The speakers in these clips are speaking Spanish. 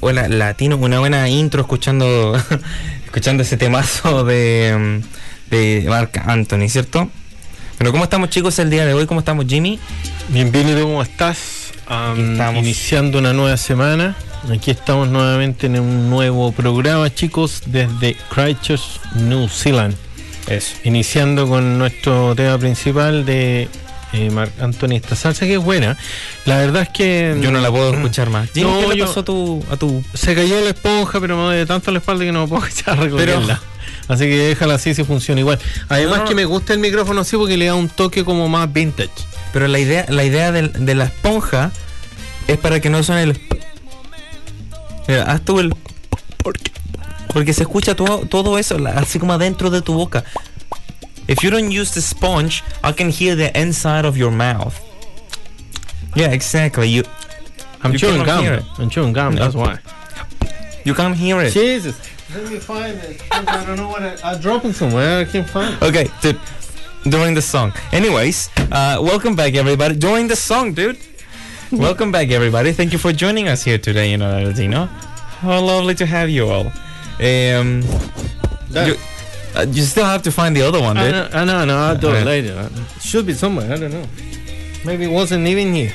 Hola Latino, una buena intro escuchando escuchando ese temazo de, de Mark Anthony, ¿cierto? Pero ¿cómo estamos chicos el día de hoy? ¿Cómo estamos Jimmy? Bienvenido, ¿cómo estás? Estamos. Iniciando una nueva semana. Aquí estamos nuevamente en un nuevo programa, chicos, desde Christchurch, New Zealand. Eso. Iniciando con nuestro tema principal de eh, Marc Anthony, esta salsa que es buena. La verdad es que. Yo no la puedo escuchar más. Jimmy, No, ¿qué le yo- pasó a tu, a tu Se cayó la esponja, pero me duele tanto la espalda que no puedo echar a recogerla. Así que déjala así si funciona igual. Además No, no, que me gusta el micrófono así porque le da un toque como más vintage. Pero la idea, la idea de, la esponja es para que no suene el. Mira, haz tú el. Porque se escucha todo, todo eso, así como adentro de tu boca. If you don't use the sponge, I can hear the inside of your mouth. Yeah, exactly. You I'm You chewing gum. I'm chewing gum, that's why. you can't hear it. Jesus. Let me find it. I don't know what I, I dropped it somewhere. I can't find it. Okay, dude. During the song. Anyways, uh, welcome back, everybody. During the song, dude. welcome back, everybody. Thank you for joining us here today you know, in Latino. How lovely to have you all. Um, That- you, uh, you still have to find the other one, I dude. know, I know, I know. I'll do it later. It should be somewhere. I don't know. Maybe it wasn't even here.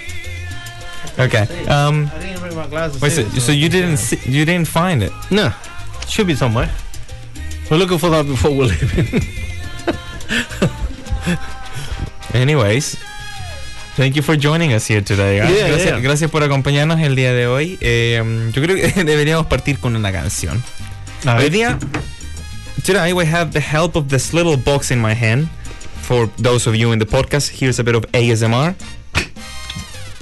Okay. Um, I didn't bring my glasses. wait, so, so you didn't see, you didn't find it? No. Should be somewhere. We're looking for that before we're leaving. Anyways, thank you for joining us here today. guys. Yeah, gracias, yeah. gracias por acompañarnos el día de hoy. Eh, yo creo que deberíamos partir con una canción. A Hoy día, today we have the help of this little box in my hand. For those of you in the podcast, here's a bit of ASMR.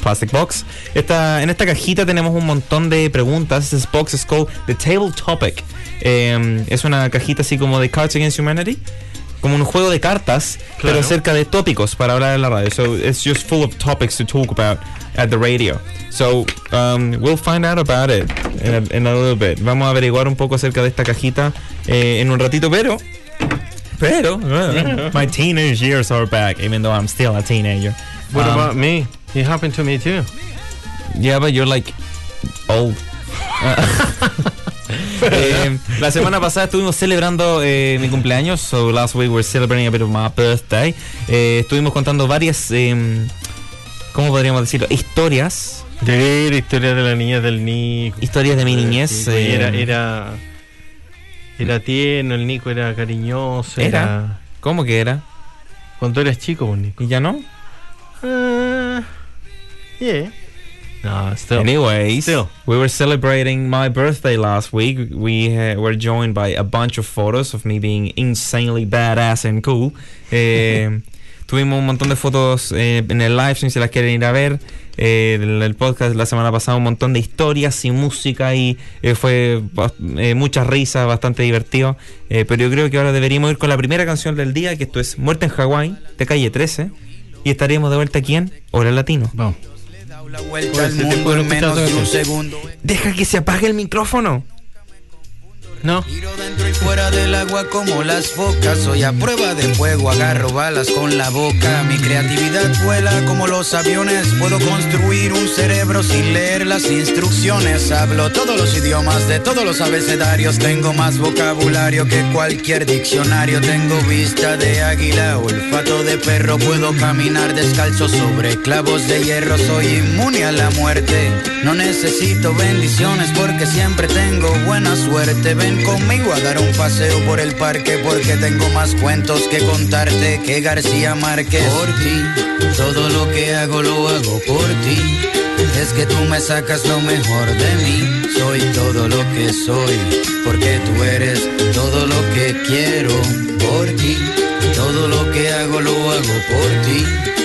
Plastic box. Esta, en esta cajita tenemos un montón de preguntas. This box is called the Table Topic. Eh, es una cajita así como de Cards Against Humanity. Como un juego de cartas, pero acerca de tópicos para hablar en la radio. So it's just full of topics to talk about at the radio. So um, we'll find out about it in a, in a little bit. Vamos a averiguar un poco acerca de esta cajita eh, en un ratito, pero. Pero, uh, my teenage years are back, even though I'm still a teenager. What Um, about me? It happened to me too. Yeah, but you're like old. Eh, la semana pasada estuvimos celebrando eh, mi cumpleaños, so last week we're celebrating a bit of my birthday. Eh, estuvimos contando varias, em, ¿cómo podríamos decirlo? Historias, De la historia de la niña del Nico. historias de mi niñez. Sí, eh, Era, era, era tierno, el Nico era cariñoso. Era. Era. ¿Cómo que era? Cuando eras chico, Nico. ¿Y ya no? Uh, yeah. No, still. Anyways, Still. we were celebrating my birthday last week. We uh, were joined by a bunch of photos of me being insanely badass and cool. Eh, tuvimos un montón de fotos eh, en el live stream si las quieren ir a ver. Eh, el, el podcast la semana pasada un montón de historias y música y eh, fue eh, muchas risas, bastante divertido. Eh, pero yo creo que ahora deberíamos ir con la primera canción del día, que esto es Muerte en Hawái, de calle 13. Y estaríamos de vuelta aquí en Hora Latino. Vamos. La vuelta al si te mundo puedo en menos escuchar de un todo. segundo. Deja que se apague el micrófono. No. Tiro dentro y fuera del agua como las focas. Soy a prueba de fuego, agarro balas con la boca. Mi creatividad vuela como los aviones. Puedo construir un cerebro sin leer las instrucciones. Hablo todos los idiomas de todos los abecedarios. Tengo más vocabulario que cualquier diccionario. Tengo vista de águila, olfato de perro. Puedo caminar descalzo sobre clavos de hierro. Soy inmune a la muerte. No necesito bendiciones porque siempre tengo buena suerte. Conmigo a dar un paseo por el parque porque tengo más cuentos que contarte que García Márquez. Por ti, todo lo que hago lo hago por ti. Es que tú me sacas lo mejor de mí. Soy todo lo que soy porque tú eres todo lo que quiero por ti. Todo lo que hago lo hago por ti.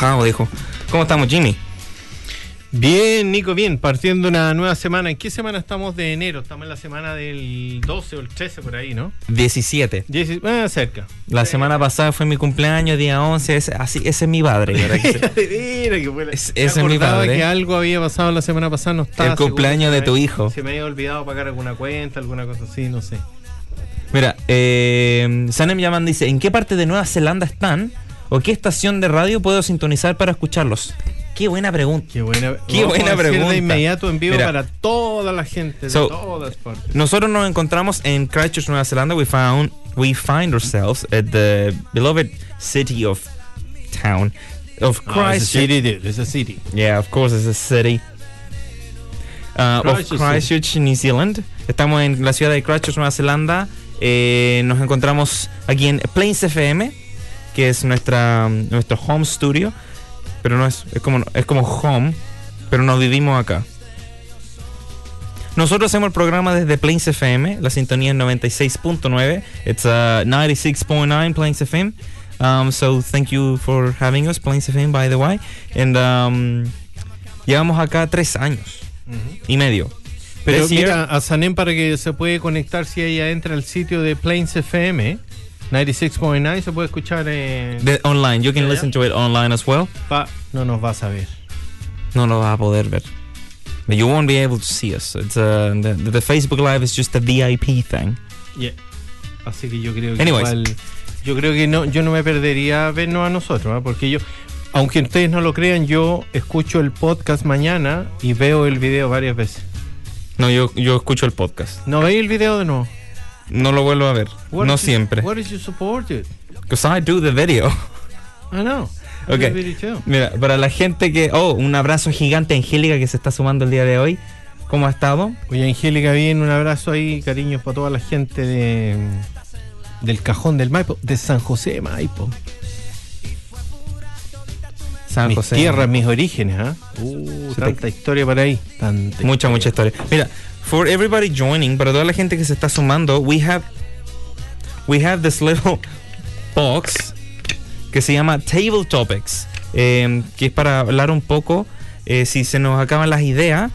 Dijo. ¿Cómo estamos, Jimmy? Bien, Nico, bien. Partiendo una nueva semana. ¿En qué semana estamos de enero? Estamos en la semana del 12 o el 13 por ahí, ¿no? 17. Dieci- ah, cerca. La semana pasada fue mi cumpleaños, día 11. Ese, así, ese es mi padre. Mira que. Es- ese es mi padre. que algo había pasado la semana pasada, no estaba El cumpleaños de tu hijo. Se me había olvidado pagar alguna cuenta, alguna cosa así, no sé. Mira, eh, Sanem Yaman dice: ¿En qué parte de Nueva Zelanda están? ¿O qué estación de radio puedo sintonizar para escucharlos? Qué buena pregunta. Qué buena, Qué buena pregunta. De inmediato en vivo Mira. para toda la gente de So, todas partes. Nosotros nos encontramos en Christchurch, Nueva Zelanda. We found we find ourselves at the beloved city of town of Ah, it's a Christchurch. city, dude, it's a city. Yeah, of course, it's a city. Uh, of Christchurch, Christchurch, New Zealand. Estamos en la ciudad de Christchurch, Nueva Zelanda. Eh, nos encontramos aquí en Plains FM, que es nuestra nuestro home studio, pero no es es como es como home, pero nos vivimos acá. Nosotros hacemos el programa desde Plains FM, la sintonía es 96.9. It's uh, 96.9 Plains FM. Um, so thank you for having us, Plains FM, by the way. And um, llevamos acá tres años y medio. Pero This year- mira, a Sanem para que se puede conectar si ella entra al sitio de Plains FM, 96.9, se puede escuchar the- online, you can listen to it online as well. Pa- no nos vas a ver. No lo vas a poder ver. But you won't be able to see us. It's uh, the, the Facebook Live is just a VIP thing. Yeah. Así que yo creo que Anyways. igual- yo creo que no, yo no me perdería vernos a nosotros, ¿ah? porque yo, aunque ustedes no lo crean, yo escucho el podcast mañana y veo el video varias veces. No, yo, yo escucho el podcast. ¿No veis el video de nuevo? No lo vuelvo a ver. What no is you- siempre. What is you supported? Because I do the video. I know. I Ok. do video too. Mira, para la gente que. Oh, un abrazo gigante a Angélica que se está sumando el día de hoy. ¿Cómo ha estado? Oye, Angélica, bien, un abrazo ahí, cariños para toda la gente de del cajón del Maipo, de San José de Maipo. San mis José. tierras, mis orígenes, ¿ah? Uh, Se te- tanta historia por ahí. Tanta Mucha, historia. mucha historia. Mira, for everybody joining, para toda la gente que se está sumando, we have we have this little box que se llama Table Topics, eh, que es para hablar un poco. eh, si se nos acaban las ideas,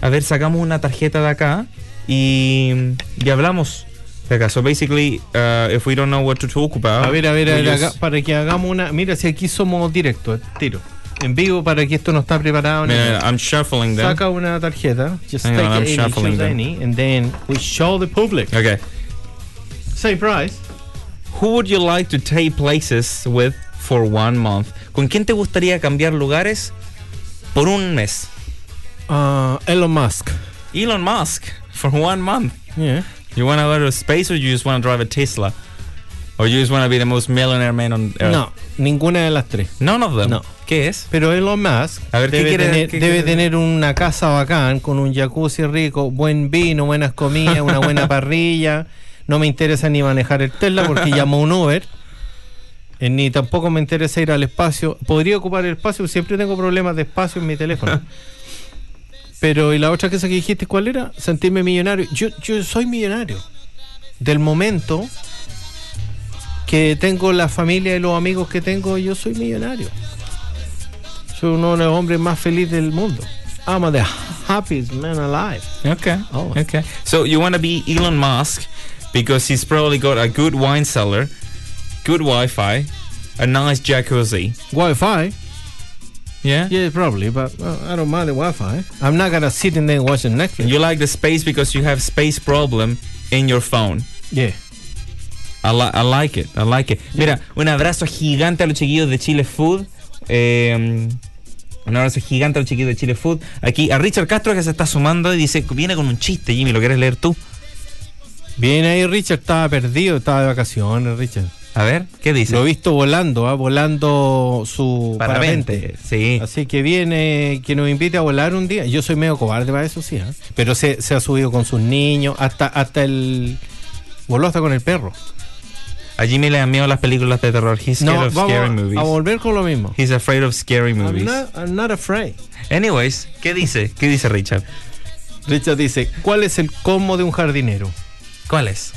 a ver, sacamos una tarjeta de acá y, y hablamos de acá. So basically, uh, if we don't know what to talk about, A ver, a ver, a we ver, just- acá, para que hagamos una. Mira, si aquí somos directos, tiro. En vivo para que esto no está preparado. Mira. I'm shuffling them. Saca una tarjeta. Just Hang take on, I'm any, shuffling them. any, and then we show the public. Okay. Same price. Who would you like to take places with for one month? ¿Con quién te gustaría cambiar lugares por un mes? Uh, Elon Musk. Elon Musk for one month. Yeah. You want to go to space or you just want to drive a Tesla? Or you just want to be the most millionaire man on earth? No, ninguna de las tres. None of them. No. ¿Qué es? Pero Elon Musk A ver, ¿qué debe, quiere- tener, qué debe tener una casa bacán con un jacuzzi rico, buen vino, buenas comidas, una buena parrilla. No me interesa ni manejar el Tesla porque llamo un Uber. Eh, ni tampoco me interesa ir al espacio. Podría ocupar el espacio, siempre tengo problemas de espacio en mi teléfono. Pero, ¿y la otra cosa que dijiste cuál era? Sentirme millonario. Yo, yo soy millonario. Del momento que tengo la familia y los amigos que tengo, yo soy millonario. Soy uno de los hombres más felices del mundo. I'm the happiest man alive. Okay. Oh. Okay. So you want to be Elon Musk because he's probably got a good wine cellar, good Wi-Fi, a nice jacuzzi. Wi-Fi? Yeah. Yeah, probably, but well, I don't mind the Wi-Fi. I'm not gonna sit in there watching Netflix. You like the space because you have space problem in your phone. Yeah. I, li- I like it, I like it. Mira, un abrazo gigante a los chiquillos de Chile Food. Eh, un abrazo gigante a los chiquillos de Chile Food. Aquí a Richard Castro que se está sumando y dice, viene con un chiste, Jimmy, ¿lo quieres leer tú? Bien ahí, Richard. Estaba perdido, estaba de vacaciones, Richard. A ver, ¿qué dice? Lo he visto volando, ¿ah? volando su Parapente. parapente. Sí. Así que viene, que nos invite a volar un día. Yo soy medio cobarde para eso, sí. ¿ah? Pero se, se ha subido con sus niños, hasta, hasta el. Voló hasta con el perro. A Jimmy le dan miedo las películas de terror. He's scared No, of vamos scary movies. a volver con lo mismo. He's afraid of scary I'm movies. not, I'm not afraid. Anyways, ¿qué dice? ¿Qué dice Richard? Richard dice, ¿cuál es el combo de un jardinero? ¿Cuál es?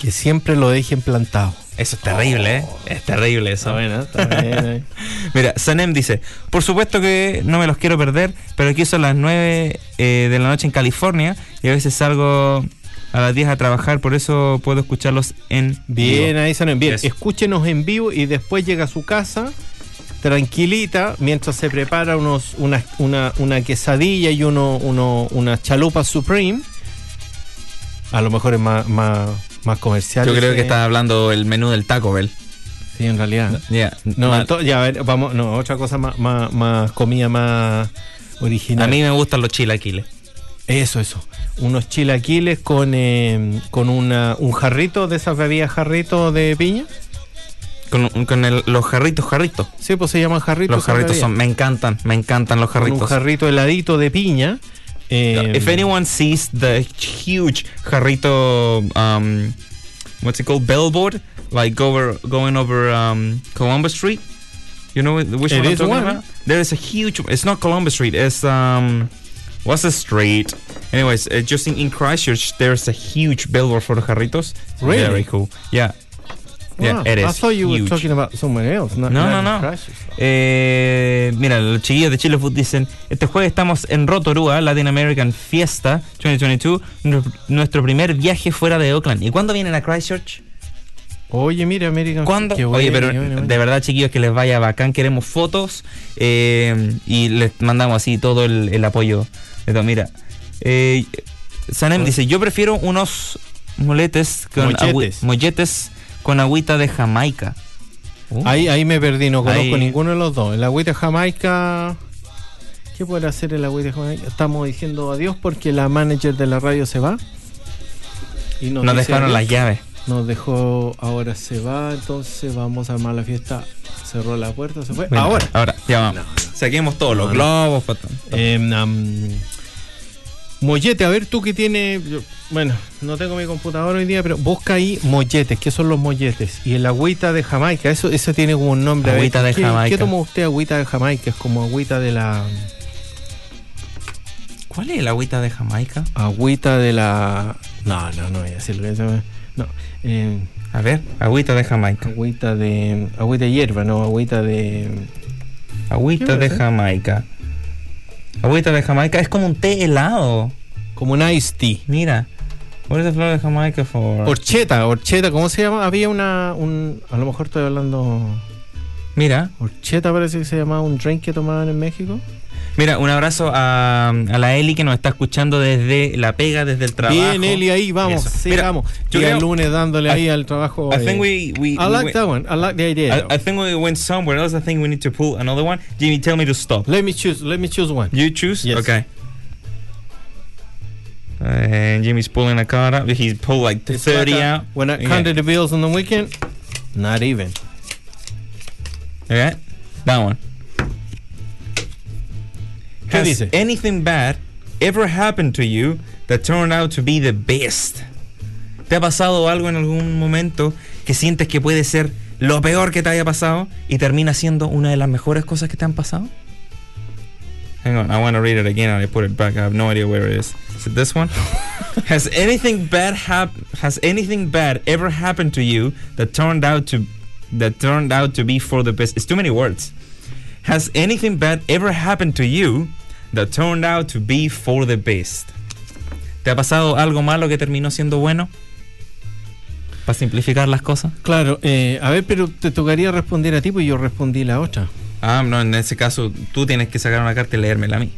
Que siempre lo dejen plantado. Eso es terrible, ¿eh? Es terrible eso. buena, está bien. eh. Mira, Sanem dice, por supuesto que no me los quiero perder, pero aquí son las 9 eh, de la noche en California y a veces salgo a las 10 a trabajar, por eso puedo escucharlos en Bien, vivo. ahí son bien. Eso. Escúchenos en vivo y después llega a su casa tranquilita mientras se prepara unos, una, una, una quesadilla y uno, uno, una chalupa supreme. A lo mejor es más, más, más comercial. Yo creo que estás hablando el menú del Taco Bell. Sí, en realidad. Yeah. No, Ma- ento- ya, a ver, vamos, no, otra cosa más, más, más comida más original. a mí me gustan los chilaquiles. Eso, eso. Unos chilaquiles con, eh, con una, un jarrito de esas bebidas jarrito de piña. Con, con el- los jarritos, jarritos. Sí, pues se llaman jarritos. Los jarritos son, me encantan, me encantan los Con un jarritos. jarrito heladito de piña. eh, If anyone sees the huge jarrito, um, what's it called, billboard, like over going over um, Columbus Street, you know which It one I'm talking one. about? There is a huge. It's not Columbus Street. It's um, what's the street? Anyways, uh, just in, in Christchurch, there's a huge billboard for the jarritos. Really? Very cool. Yeah. Yeah, wow, it I is thought you were huge. talking about someone else. Not, No, not no, no. Eh, mira, los chiquillos de Chile Food dicen, este jueves estamos en Rotorua, Latin American Fiesta 2022, nu- nuestro primer viaje fuera de Oakland. ¿Y cuándo vienen a Christchurch? Oye, mira, American. ¿Cuándo? Oye, pero de verdad, chiquillos, que les vaya bacán, queremos fotos eh, y les mandamos así todo el, el apoyo. De todo. Mira, eh, Sanem dice, yo prefiero unos moletes con Molletes. molletes con agüita de Jamaica. Uh. Ahí, ahí me perdí, no conozco Ahí- ninguno de los dos. El agüita Jamaica. ¿Qué puede hacer el agüita Jamaica? Estamos diciendo adiós porque la manager de la radio se va. Y Nos dejaron adiós. las llaves. Nos dejó, ahora se va, entonces vamos a armar la fiesta. Cerró la puerta, se fue. Bueno, ahora. Ahora, ya vamos. Saquemos todos los No, no. globos. Eh, um, Mollete, a ver tú que tienes. yo- bueno, no tengo mi computadora hoy día, pero busca ahí molletes. ¿Qué son los molletes? Y el agüita de Jamaica, eso, eso tiene como un nombre. A ver, Agüita de ¿qué- Jamaica. ¿Qué toma usted agüita de Jamaica? Es como agüita de la. ¿Cuál es el agüita de Jamaica? Agüita de la. No, no, no voy a decirlo. eso me- No. eh, A ver, agüita de Jamaica. agüita de. Agüita de hierba, no, agüita de. Agüita ¿Qué de? Jamaica. Agüita de Jamaica es como un té helado. Como un iced tea. Mira. What is the flower de Jamaica for? Horcheta, horcheta, ¿cómo se llama? Había una. Un, a lo mejor estoy hablando. Mira, Horcheta parece que se llamaba un drink que tomaban en México. Mira, un abrazo a, a la Eli que nos está escuchando desde la pega, desde el trabajo. Bien, Eli, ahí vamos, sí, Mira, vamos. yo Y el lunes dándole I- ahí al trabajo. I eh, think we, we, I like that one. I like the idea. I, I think we went somewhere else. I think we need to pull another one. Jimmy, tell me to stop. let me choose. Let me choose one. You choose? Yes. Okay. And Jimmy's pulling a card out. He's pulled like It's 30 like a- out. When I Okay. counted the bills on the weekend, not even. Okay. That one. ¿Qué Has dice? anything bad ever happened to you that turned out to be the best? ¿Te ha pasado algo en algún momento que sientes que puede ser lo peor que te haya pasado y termina siendo una de las mejores cosas que te han pasado? Hang on, I want to read it again and I put it back. I have no idea where it is. Is it this one? has anything bad hap- has anything bad ever happened to you that turned out to that turned out to be for the best? It's too many words. Has anything bad ever happened to you that turned out to be for the best? ¿Te ha pasado algo malo que terminó siendo bueno? Para simplificar las cosas. Claro, eh, a ver, pero te tocaría responder a ti, pues yo respondí la otra. Ah, no, en ese caso tú tienes que sacar una carta y leérmela a mí.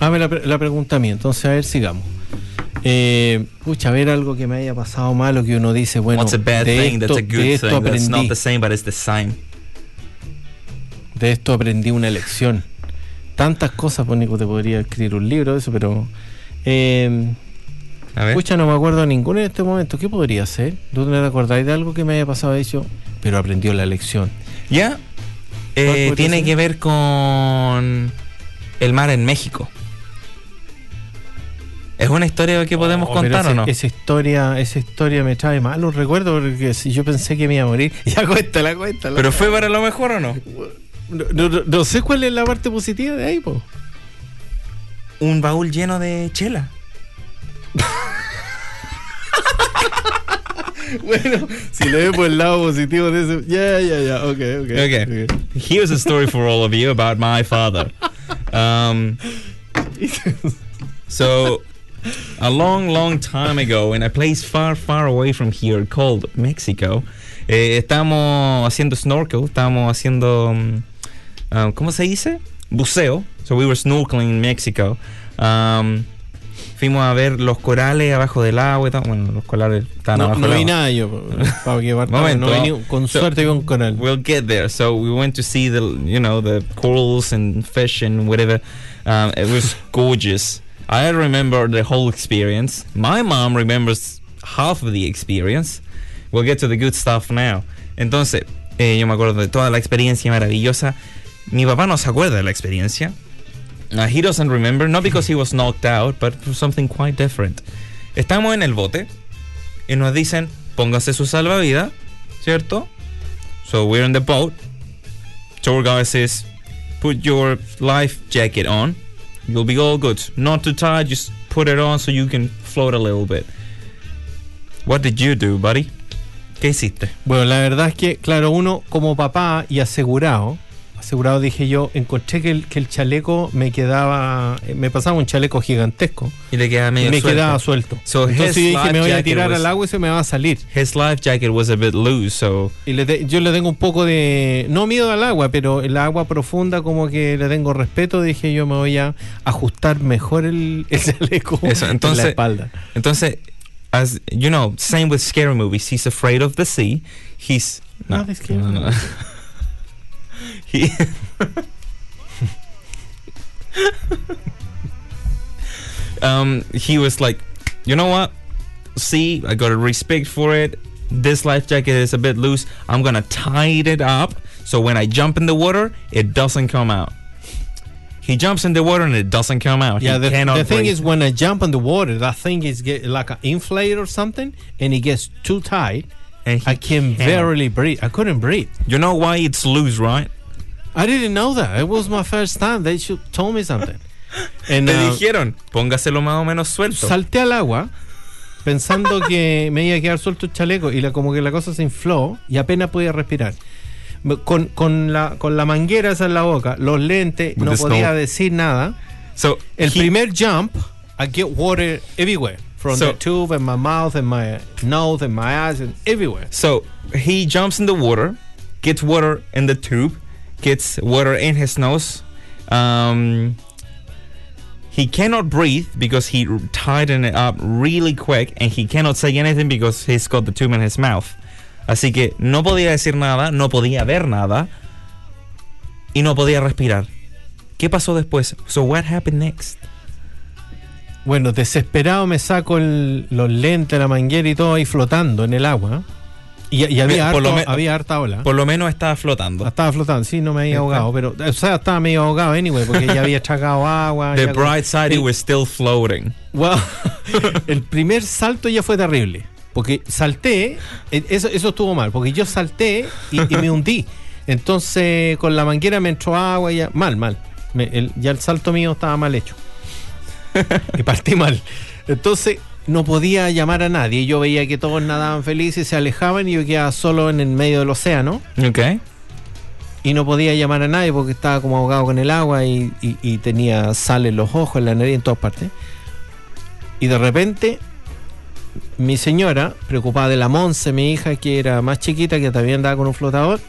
Ah, me la, la pregunta a mí, entonces a ver, sigamos. Eh, pucha, a ver algo que me haya pasado malo que uno dice, bueno, What's a bad de, thing esto, that's a good de esto thing? That's aprendí, not the same, but it's the same. de esto aprendí una lección. Tantas cosas, pues Nico, te podría escribir un libro de eso, pero... Eh, A ver. Pucha, no me acuerdo de ninguno en este momento. ¿Qué podría ser? ¿Tú no te acordáis de algo que me haya pasado eso? Pero aprendió la lección. Ya. ¿Cuál Eh, tiene ser? que ver con el mar en México. ¿Es una historia que podemos Oh, pero contar ese- o no? Esa historia, esa historia me trae malos recuerdos porque si yo pensé que me iba a morir. Ya cuéntala, cuéntala. ¿Pero fue para lo mejor o no? No, no- no- no sé cuál es la parte positiva de ahí, po. Un baúl lleno de chela. Bueno, si le ve por el lado positivo de eso. Ya, ya, ya. Ok, ok. Okay. Here's a story for all of you about my father. Um, so, a long, long time ago, in a place far, far away from here called Mexico, eh, estamos haciendo snorkel, estamos haciendo, um, um, ¿cómo se dice? Buceo. So we were snorkeling in Mexico. Um, fuimos a ver los corales abajo del agua y tal. Bueno, los corales están No, abajo no del vi agua. nada yo. Para que Momento. no vi ni- con So- suerte vi un coral. We'll get there. So we went to see the, you know, the corals and fish and whatever. Um, it was gorgeous. I remember the whole experience. My mom remembers half of the experience. We'll get to the good stuff now. Entonces, eh, yo me acuerdo de toda la experiencia maravillosa. Mi papá no se acuerda de la experiencia. Uh, he doesn't remember, not because he was knocked out, but for something quite different. Estamos en el bote y nos dicen, póngase su salvavidas, ¿cierto? So we're in the boat. Tour guide says, put your life jacket on. You'll be all good. Not too tight, just put it on so you can float a little bit. What did you do, buddy? ¿Qué hiciste? Bueno, la verdad es que, claro, uno como papá y asegurado, asegurado dije yo, encontré que el, que el chaleco me quedaba, eh, me pasaba un chaleco gigantesco Y te queda y medio me suelto. quedaba suelto. So Entonces dije, me life voy a jacket tirar was- al agua y se me va a salir. His life jacket was a bit loose, so Y le te- yo le tengo un poco de, no miedo al agua, pero el agua profunda como que le tengo respeto, dije yo me voy a ajustar mejor el, el chaleco Eso, en entonces- la espalda. Entonces, as you know, same with scary movies. He's afraid of the sea. He's Not the scary no, no. he um he was like, you know what? See, I got a respect for it. This life jacket is a bit loose. I'm gonna tie it up so when I jump in the water, it doesn't come out. he jumps in the water and it doesn't come out. Yeah, he the, cannot the thing breathe. is when I jump in the water, that thing is get like an inflate or something, and it gets too tight. And he I can cannot. barely breathe. I couldn't breathe. You know why it's loose, right? I didn't know that. It was my first time. They should told me something. And Te uh, dijeron, póngaselo más o menos suelto. salté al agua pensando que me iba a quedar suelto el chaleco y la, como que la cosa se infló y apenas podía respirar. Con, con, la, con la manguera esa en la boca, los lentes, With no the podía snow. decir nada. so El he- primer jump, I get water everywhere. From So- the tube and my mouth and my nose and my eyes and everywhere. So he jumps in the water, gets water in the tube, gets water in his nose. Um, he cannot breathe because he tightened it up really quick, and he cannot say anything because he's got the tube in his mouth. Así que no podía decir nada, no podía ver nada, y no podía respirar. ¿Qué pasó después? So what happened next? Bueno, desesperado me saco el- los lentes, la manguera y todo ahí flotando en el agua. Y, y había, por harto- había harta ola. Por lo menos estaba flotando. Estaba flotando, sí, no me había ahogado, pero, o sea, estaba medio ahogado anyway, porque ya había echado agua. The bright side, it was still floating. Wow. el primer salto ya fue terrible, porque salté, eh, eso, eso estuvo mal, porque yo salté y, y me hundí. Entonces, con la manguera me entró agua y ya, mal, mal. Me- el- ya el salto mío estaba mal hecho. y partí mal. Entonces, no podía llamar a nadie. Yo veía que todos nadaban felices, se alejaban y yo quedaba solo en el medio del océano. Okay. y no podía llamar a nadie porque estaba como ahogado con el agua y, y- y tenía sal en los ojos, en la nariz, en todas partes. Y de repente, mi señora, preocupada de la Monse, mi hija, que era más chiquita, que también andaba con un flotador,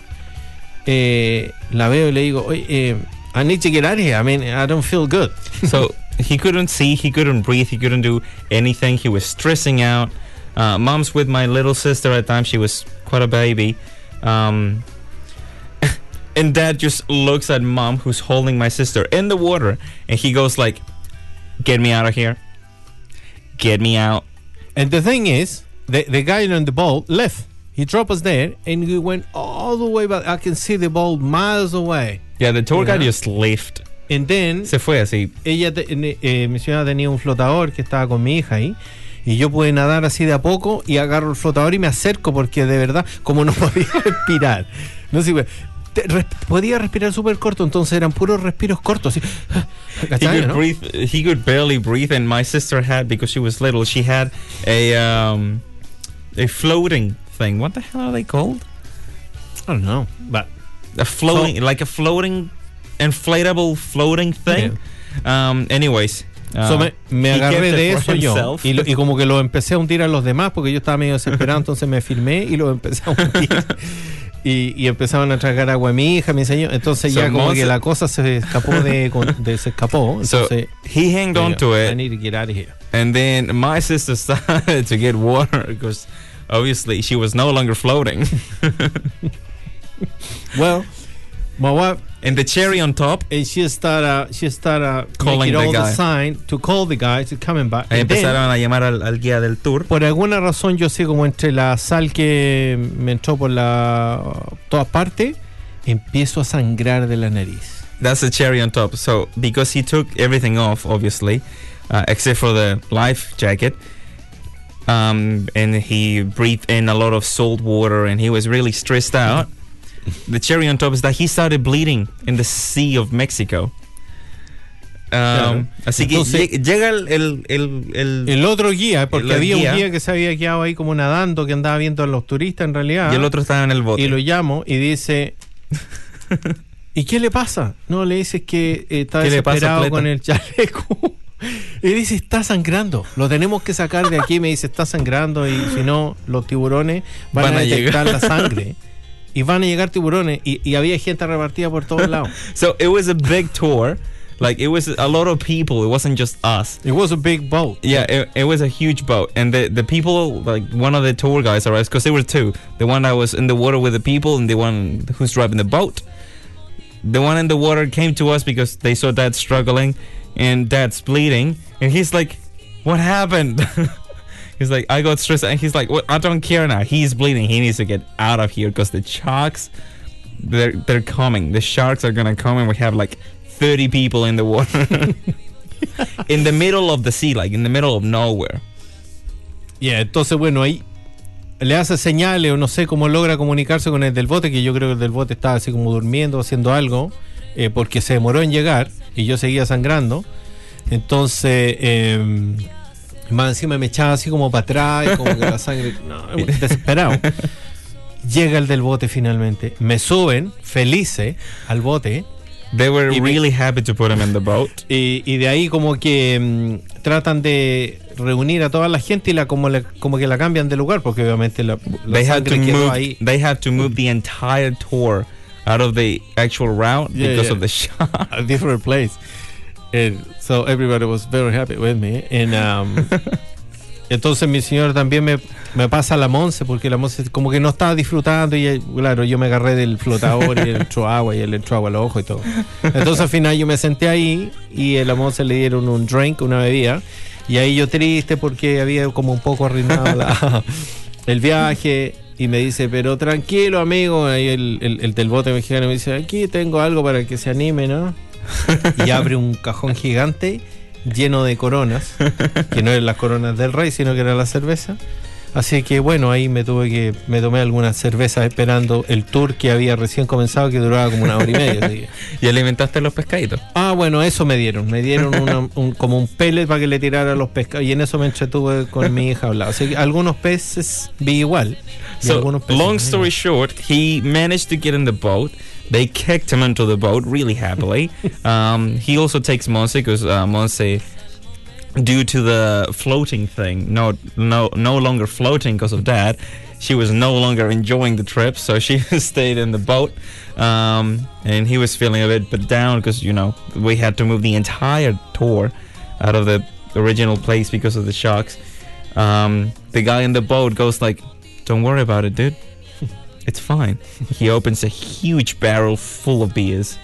eh, la veo y le digo, oye, eh, I need to get out of here. I mean, I don't feel good. so he couldn't see, he couldn't breathe, he couldn't do anything. He was stressing out. Uh, mom's with my little sister at the time. She was quite a baby. Um, and dad just looks at mom, who's holding my sister in the water, and he goes like, "Get me out of here! Get me out!" And the thing is, the, the guy on the boat left. He dropped us there and we went all the way back. I can see the boat miles away. Yeah, the tour guide Yeah. just left. And then Se fue así. ella te- eh, mi señora tenía un flotador que estaba con mi hija ahí y yo pude nadar así de a poco y agarro el flotador y me acerco porque de verdad como no podía respirar no sé, te- res- podía respirar súper corto entonces eran puros respiros cortos así. he ¿Cachai, could no? breathe he could barely breathe and my sister had because she was little she had a um a floating thing what the hell are they called I don't know but a floating like a floating inflatable floating thing. Um anyways uh, So me, me he agarré de eso yo. y, lo- y como que lo empecé a hundir a los demás porque yo estaba medio desesperado entonces me filmé y lo empecé a hundir. Y, y empezaron a tragar agua a mi hija mi señor. Entonces So ya como que la cosa se escapó de, de- se escapó. So entonces he hanged on to I it need to get out of here. And then my sister started to get water because obviously she was no longer floating. Well my wife and the cherry on top? And she started she started Calling making all the the sign to call the guy to coming back ahí And then, empezaron a llamar al, al guía del tour. Por alguna razón yo sé como entre la sal que me entró por la todas partes empiezo a sangrar de la nariz. That's the cherry on top. So because he took everything off, obviously, uh, except for the life jacket, um, and he breathed in a lot of salt water, and he was really stressed out. The cherry on top is that he started bleeding in the Sea of Mexico. Um, Claro. Así que Entonces- llega el, el, el, el- el otro guía porque había guía. un guía que se había quedado ahí como nadando que andaba viendo a los turistas en realidad y el otro estaba en el bote. y lo llamo y dice ¿y qué le pasa? no le dices que eh, está ¿Qué le pasa, desesperado con el chaleco y dice está sangrando lo tenemos que sacar de aquí me dice está sangrando y si no los tiburones van, Van a a detectar llegar. la sangre y van a llegar tiburones y, y había gente repartida por todos lados So it was a big tour. Like it was a lot of people. It wasn't just us. it was a big boat Yeah, it, it was a huge boat, and the the people like one of the tour guys arrived because there were two. The one that was in the water with the people, and the one who's driving the boat. The one in the water came to us because they saw Dad struggling, and Dad's bleeding, and he's like, "What happened?" he's like, "I got stressed," and he's like, "Well, I don't care now. He's bleeding. He needs to get out of here because the sharks, they're they're coming. The sharks are gonna come, and we have like 30 people in the water. in the middle of the sea, like in the middle of nowhere. Yeah, entonces, bueno, ahí le hace señales o no sé cómo logra comunicarse con el del bote, que yo creo que el del bote estaba así como durmiendo, haciendo algo, eh, porque se demoró en llegar y yo seguía sangrando. Entonces, eh, más encima me echaba así como para atrás, y como que la sangre, no, desesperado. Llega el del bote finalmente, me suben felices al bote. They were me- really happy to put him in the boat. Y, y de ahí como que mm, tratan de reunir a toda la gente y la como, le- como que la cambian de lugar porque obviamente la, la They had to sangre quedó move. ahí. They had to move the entire tour out of the actual route Yeah, because yeah. of the shot. a different place. And so everybody was very happy with me. And, um, entonces mi señor también me, me pasa la Monse porque la Monse como que no estaba disfrutando y eh, claro, yo me agarré del flotador y él entró agua y él entró agua al ojo y todo. Entonces al final yo me senté ahí y a la Monse le dieron un drink, una bebida. Y ahí yo triste porque había como un poco arruinado la- el viaje. Y me dice, pero tranquilo, amigo. Ahí el, el- el del bote mexicano me dice, aquí tengo algo para que se anime, ¿no? Y abre un cajón gigante lleno de coronas, que no eran las coronas del rey, sino que era la cerveza. Así que bueno, ahí me tuve que, me tomé algunas cervezas esperando el tour que había recién comenzado, que duraba como una hora y media. así que- y alimentaste los pescaditos. Ah, bueno, eso me dieron. Me dieron una- un- como un pellet para que le tirara a los pescados. Y en eso me entretuve con mi hija a hablar. Así que algunos peces vi igual. y So, algunos peces long story short, he managed to get in the boat. They kicked him into the boat really happily. um, he also takes Monse because uh, Monse, due to the floating thing, no, no, no longer floating because of that. She was no longer enjoying the trip, so she stayed in the boat. Um, and he was feeling a bit but down because you know we had to move the entire tour out of the original place because of the shocks. Um, the guy in the boat goes like, "Don't worry about it, dude. It's fine." he opens a huge barrel full of beers,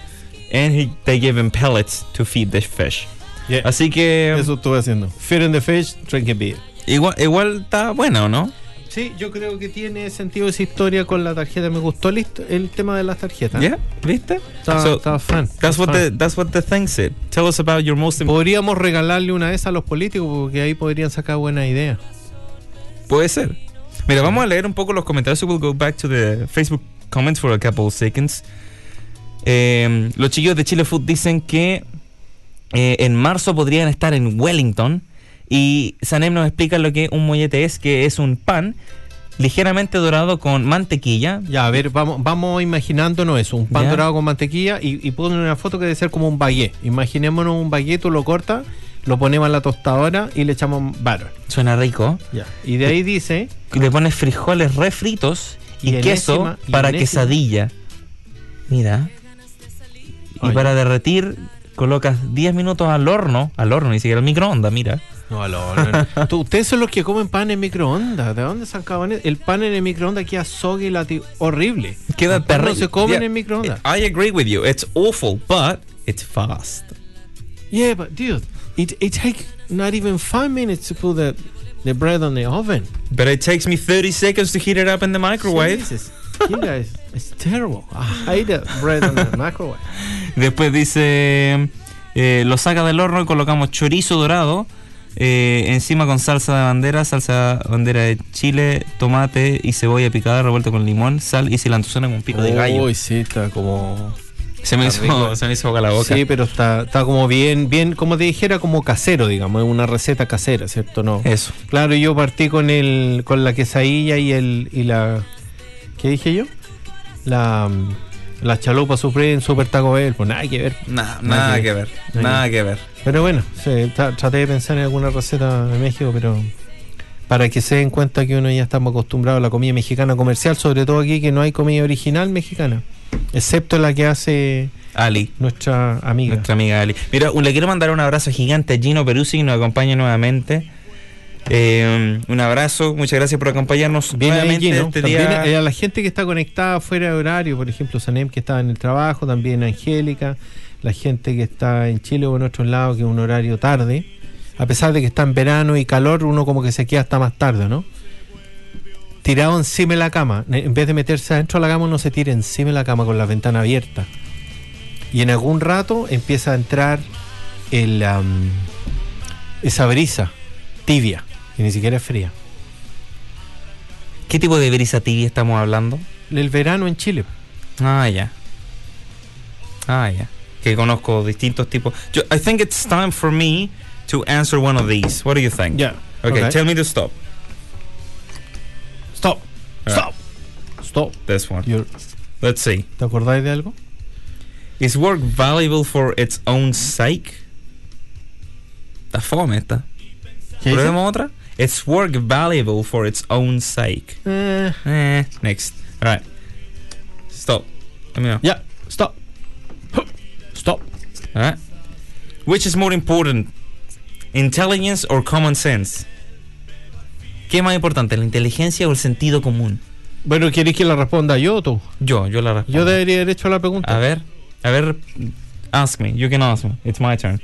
and he they give him pellets to feed the fish. Yeah, Así que Eso estuve haciendo. Feeding the fish, drinking beer. igual, igual está bueno, ¿no? Sí, yo creo que tiene sentido esa historia con la tarjeta. Me gustó el, el tema de las tarjetas. Yeah, ¿viste? Estaba, So, estaba fan. That's what fan. the that's what the thing said. Tell us about your most important. Podríamos regalarle una de esas a los políticos porque ahí podrían sacar buena idea. Puede ser. Mira, vamos a leer un poco los comentarios. We'll go back to the Facebook comments for a couple of seconds. Eh, los chicos de Chile Food dicen que eh, en marzo podrían estar en Wellington. Y Sanem nos explica lo que un mollete es, que es un pan ligeramente dorado con mantequilla. Ya, a ver, vamos, vamos imaginándonos eso, un pan Ya. dorado con mantequilla y, y ponen una foto que debe ser como un baguette. Imaginémonos un baguette, tú lo cortas, lo ponemos en la tostadora y le echamos butter. Suena rico. Ya. Y de ahí dice, Y le pones frijoles refritos y, Y queso enésima- para quesadilla. Mira. Y para derretir colocas 10 minutos al horno, al horno, ni siquiera al microondas, mira. no, aló, no, no. Tú- ustedes son los que comen pan en microondas. ¿De dónde sacaban eso? El pan en el microondas queda soggy, horrible. Queda pan no terrible. se comen Yeah, en microondas. I agree with you. It's awful, but it's fast. Yeah, but dude, it, it takes not even five minutes to put the, the bread on the oven. But it takes me 30 seconds to heat it up in the microwave. Jesus. You guys, it's terrible. I hate the bread on the microwave. Después dice, eh, lo saca del horno y colocamos chorizo dorado. eh, encima con salsa de bandera, salsa bandera de chile, tomate y cebolla picada revuelta con limón, sal y cilantro. Suena como un pico de gallo. Uy, sí, está como. Se me, está hizo, rico. se me hizo agua la boca. Sí, pero está, está como bien, bien, como te dijera, como casero, digamos, es una receta casera, ¿cierto? No. Eso. Claro, yo partí con el, con la quesadilla y el, y la, ¿qué dije yo? La, la chalupa supreme, super taco Bell, pues nada que ver. Nada, Nada nada que ver. ver. Nada que ver. Pero bueno, sí, tra- traté de pensar en alguna receta de México, pero para que se den cuenta que uno ya estamos acostumbrados a la comida mexicana comercial, sobre todo aquí que no hay comida original mexicana, excepto la que hace Ali. nuestra amiga. Nuestra amiga Ali. Mira, le quiero mandar un abrazo gigante a Gino Peruzzi que nos acompaña nuevamente. Eh, un abrazo, muchas gracias por acompañarnos Bien nuevamente Gino. este También día. a la gente que está conectada fuera de horario, por ejemplo, Sanem que está en el trabajo, también Angélica, la gente que está en Chile o en otros lados, que es un horario tarde. A pesar de que está en verano y calor, uno como que se queda hasta más tarde, ¿no? Tirado encima de la cama. En vez de meterse adentro de la cama, uno se tira encima de la cama con la ventana abierta. y en algún rato empieza a entrar el, am, esa brisa tibia, que ni siquiera es fría. ¿Qué tipo de brisa tibia estamos hablando? El verano en Chile. Ah, ya. Ah, ya. Que conozco distintos tipos. Yo, I think it's time for me to answer one of these. What do you think? Ya. Okay, ok. tell me to stop. Stop. Alright. Stop. Stop. This one. You're- Let's see. ¿Te acordáis de algo? Is work valuable for its own sake? Está fome esta. ¿Qué dice? ¿Probemos otra? It's work valuable for its own sake. Eh, Eh, next. Alright. Stop. Let me know. ya. Stop. Stop. Alright. Which is more important? Intelligence or common sense? ¿Qué es más importante, la inteligencia o el sentido común? Bueno, ¿quieres que la responda yo o tú? Yo, yo la respondo. Yo debería haber hecho la pregunta. A ver, a ver, ask me. You can ask me. It's my turn.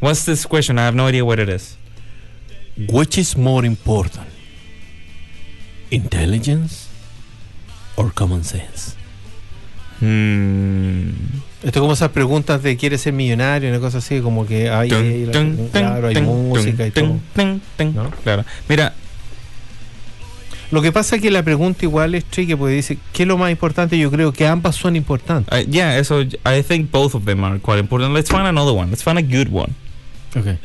What's this question? I have no idea what it is. Which is more important? Intelligence or common sense? Hmm. Esto es como esas preguntas de ¿quieres ser millonario? Una cosa así, como que hay, hay- claro, hay música y todo. Claro. Mira, Lo que pasa es que la pregunta igual es tricky porque dice, ¿qué es lo más importante? Yo creo que ambas son importantes. uh, yeah, so I think both of them are quite important. Let's find another one. Let's find a good one. Okay.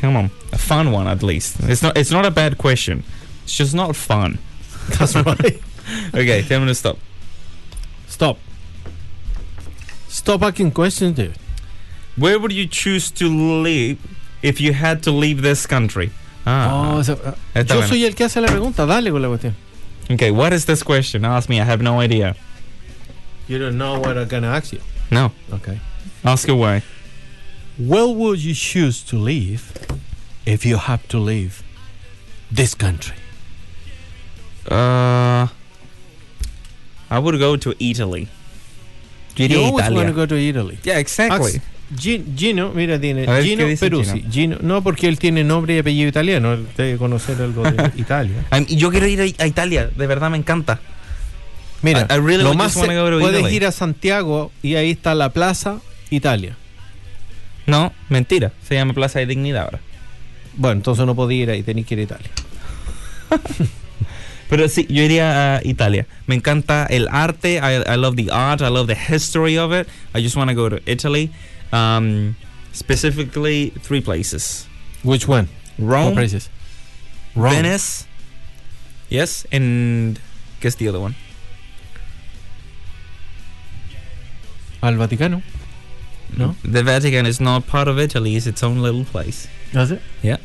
Come on, a fun one at least. It's not. It's not a bad question. It's just not fun. That's right. Okay, tell me to stop. Stop. Stop asking questions, dude. Where would you choose to live if you had to leave this country? Ah, Oh, esa- está yo bueno. soy el que hace la pregunta, dale con la cuestión. Okay, what is this question? Ask me. I have no idea. You don't know what I'm gonna ask you. No. Okay. Ask away. Where would you choose to live if you have to leave this country? Uh, I would go to Italy. Yo You iría a always want to go to Italy. Yeah, exactly. Ask- Gin- Gino, mira, tiene ver, Gino ¿qué dice Peruzzi. Gino, no, porque él tiene nombre y apellido italiano. Él debe conocer algo de Italia. I'm- yo quiero ir a, a Italia. De verdad me encanta. Mira, I- I really lo más puedes Italy. ir a Santiago y ahí está la Plaza Italia. No, mentira. Se llama Plaza de Dignidad ahora. Bueno, entonces no podía ir ahí, tenés que ir a Italia. Pero sí, yo iría a Italia. Me encanta el arte. I, I love the art. I love the history of it. I just want to go to Italy. Um, specifically, three places: Which one? What Rome, places? Rome. Venice. Yes, and guess the other one. Al Vaticano. No? The Vatican is not part of Italy. It's its own little place. Does it? Yeah.